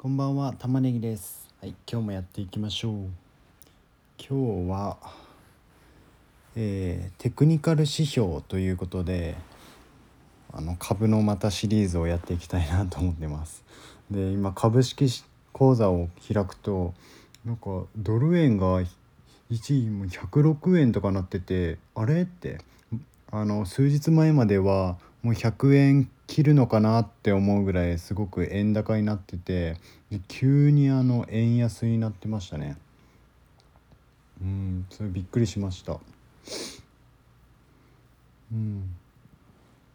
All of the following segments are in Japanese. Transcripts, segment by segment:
こんばんは玉ねぎです。はい今日もやっていきましょう。今日は、えー、テクニカル指標ということであの株のまたシリーズをやっていきたいなと思ってます。で今株式口座を開くとなんかドル円が一時も106円とかなっててあれってあの数日前まではもう100円切るのかなって思うぐらいすごく円高になってて急にあの円安になってましたね。うんそれびっくりしました。うん。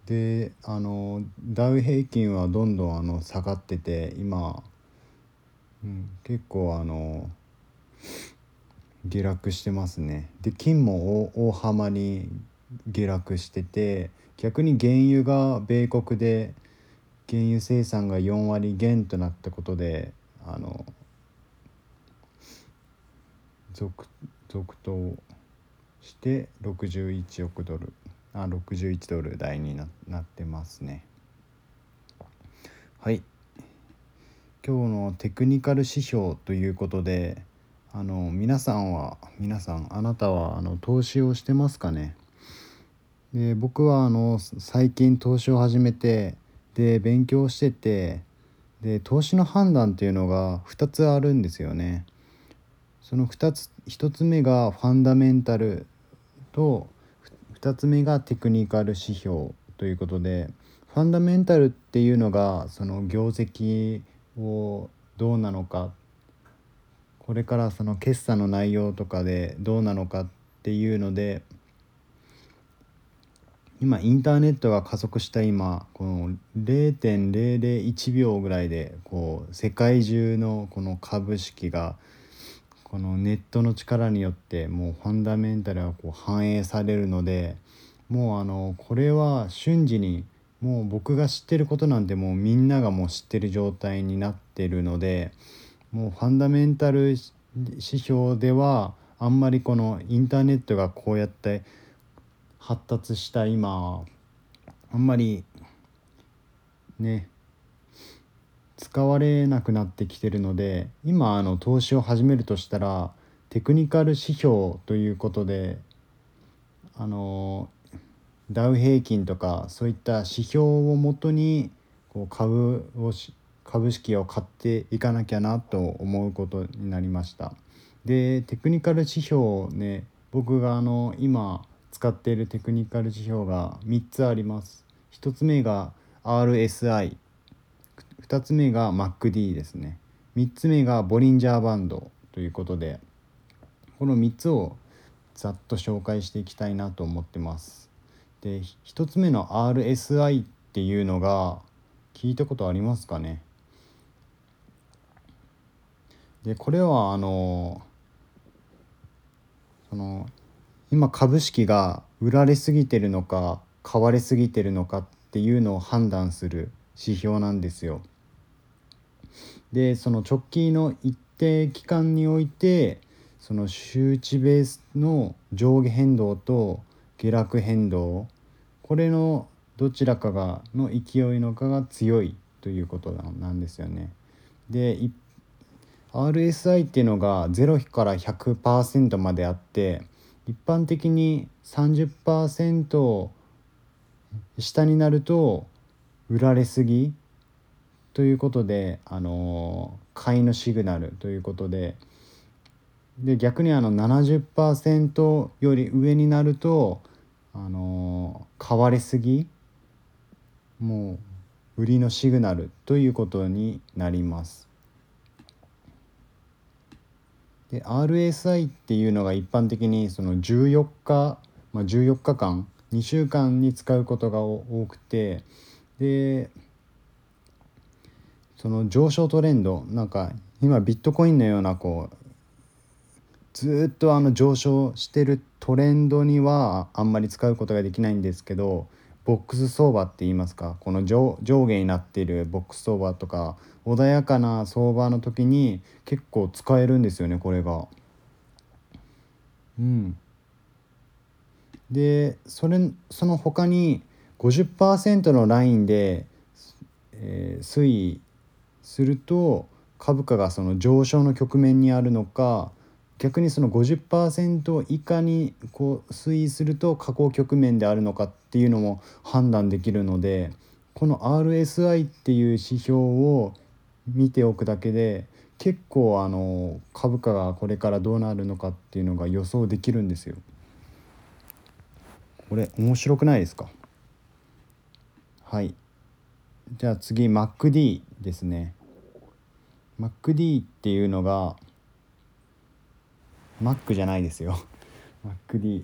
であのダウ平均はどんどんあの下がってて今、うん、結構あの下落してますね。で金も大幅に下落してて逆に原油が米国で原油生産が4割減となったことであの続続投して61億ドルあ61ドル台にななってますね。はい。今日のテクニカル指標ということであの皆さんは皆さんあなたはあの投資をしてますかね？で僕はあの最近投資を始めてで勉強しててで投資の判断っていうのが2つあるんですよね。その2つ1つ目がファンダメンタルと2つ目がテクニカル指標ということでファンダメンタルっていうのがその業績をどうなのかこれからその決算の内容とかでどうなのかっていうので今インターネットが加速した今この0.001秒ぐらいでこう世界中のこの株式がこのネットの力によってもうファンダメンタルがこう反映されるのでもうあのこれは瞬時にもう僕が知ってることなんてもうみんながもう知ってる状態になってるのでもうファンダメンタル指標ではあんまりこのインターネットがこうやって発達した今あんまりね使われなくなってきてるので今あの投資を始めるとしたらテクニカル指標ということであのダウ平均とかそういった指標をもとにこう株を株式を買っていかなきゃなと思うことになりました。でテクニカル指標ね僕があの今使っているテクニカル指標が3つあります。1つ目が RSI、2つ目が MacD ですね。3つ目がボリンジャーバンドということで、この3つをざっと紹介していきたいなと思ってます。で、1つ目の RSI っていうのが聞いたことありますかね？でこれはあのその今株式が売られすぎてるのか買われすぎてるのかっていうのを判断する指標なんですよ。でその直近の一定期間においてその周知ベースの上下変動と下落変動これのどちらかがの勢いのかが強いということなんですよね。で RSI っていうのが0から100%まであって一般的に30%下になると売られすぎということで、あの買いのシグナルということでで逆にあの70%より上になると、あの買われすぎもう売りのシグナルということになります。で RSI っていうのが一般的にその14日、まあ、14日間2週間に使うことが多くてでその上昇トレンドなんか今ビットコインのようなこうずっとあの上昇してるトレンドにはあんまり使うことができないんですけどボックス相場って言いますか？この上下になっているボックス相場とか穏やかな相場の時に結構使えるんですよねこれが。うん、でそれその他に50%のラインで、えー、推移すると株価がその上昇の局面にあるのか逆にその50%以下にこう推移すると下降局面であるのかっていうのも判断できるのでこの RSI っていう指標を見ておくだけで結構あの株価がこれからどうなるのかっていうのが予想できるんですよ。これ面白くないですか？はい。じゃあ次 MacD ですね。MacD っていうのが Mac じゃないですよ。MacD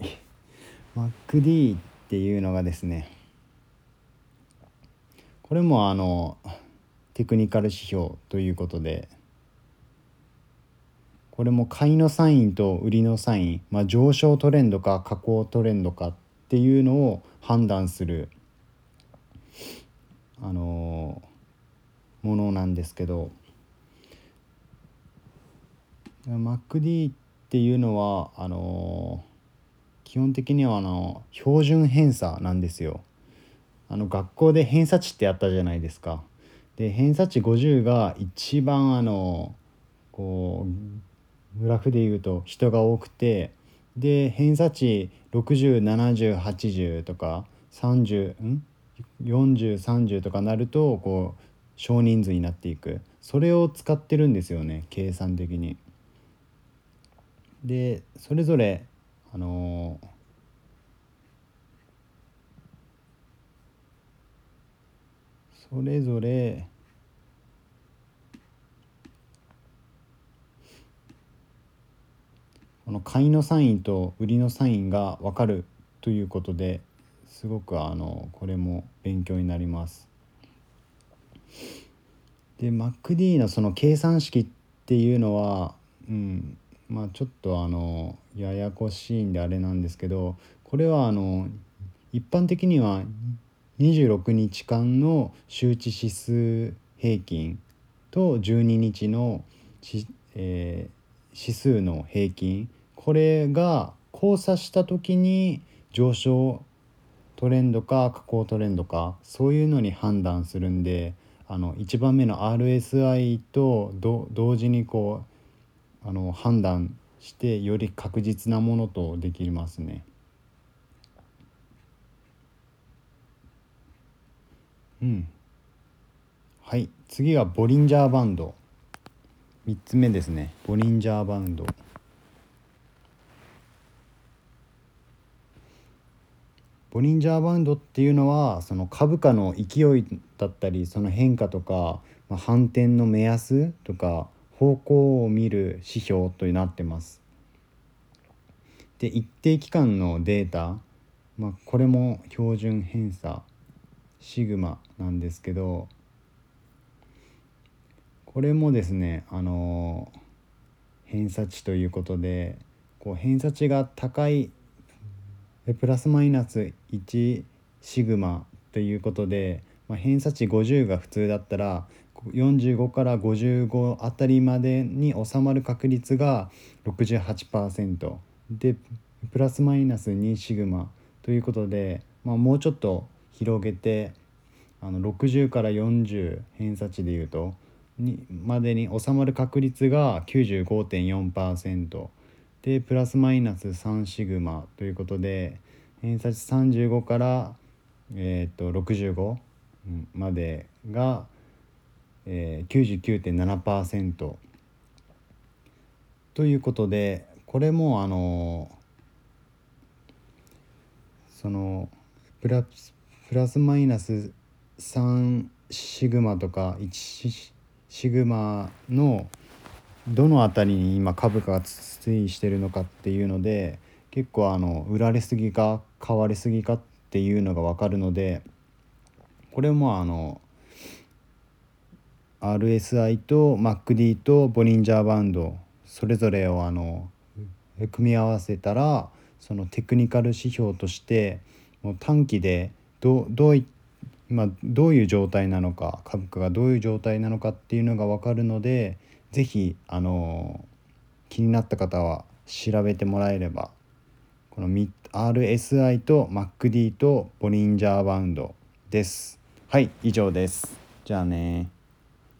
MacD っていうのがですねこれもあのテクニカル指標ということでこれも買いのサインと売りのサイン、まあ、上昇トレンドか下降トレンドかっていうのを判断するあのものなんですけど MacD ってていうのはあの基本的にはあの標準偏差なんですよ。あの学校で偏差値ってあったじゃないですか。で偏差値50が一番あのこうグラフでいうと人が多くてで偏差値607080とか30ん？4030とかなるとこう少人数になっていくそれを使ってるんですよね計算的に。でそれぞれあのそれぞれこの買いのサインと売りのサインが分かるということですごくあのこれも勉強になります。で MacD のその計算式っていうのは、うん、まあちょっとあのややこしいんであれなんですけどこれはあの一般的には26日間の周知指数平均と12日のえー、指数の平均これが交差した時に上昇トレンドか下降トレンドかそういうのに判断するんであの1番目の RSI と同時にこうあの判断してより確実なものとできますね。うん。はい次はボリンジャーバンド3つ目ですねボリンジャーバンド。ボリンジャーバンドっていうのはその株価の勢いだったりその変化とか、まあ、反転の目安とか方向を見る指標となってます。で一定期間のデータ、まあ、これも標準偏差シグマなんですけどこれもですねあの偏差値ということでこう偏差値が高いプラスマイナス1シグマということで、まあ、偏差値50が普通だったら45から55あたりまでに収まる確率が68%でプラスマイナス2シグマということで、まあ、もうちょっと広げてあの60から40偏差値でいうとにまでに収まる確率が95.4%。でプラスマイナス3シグマということで偏差値35から、えー、と65までが、えー、99.7%ということでこれもあのそのプラプラスマイナス3シグマとか1シグマのどの辺りに今株価が推移してるのかっていうので結構あの売られすぎか買われすぎかっていうのが分かるのでこれもあの RSI と MacD とボリンジャーバンドそれぞれをあの組み合わせたらそのテクニカル指標としてもう短期でどどうい今どういう状態なのか株価がどういう状態なのかっていうのが分かるので是非あの気になった方は調べてもらえればこの RSI と MacD とボリンジャーバウンドです。はい以上です。じゃあね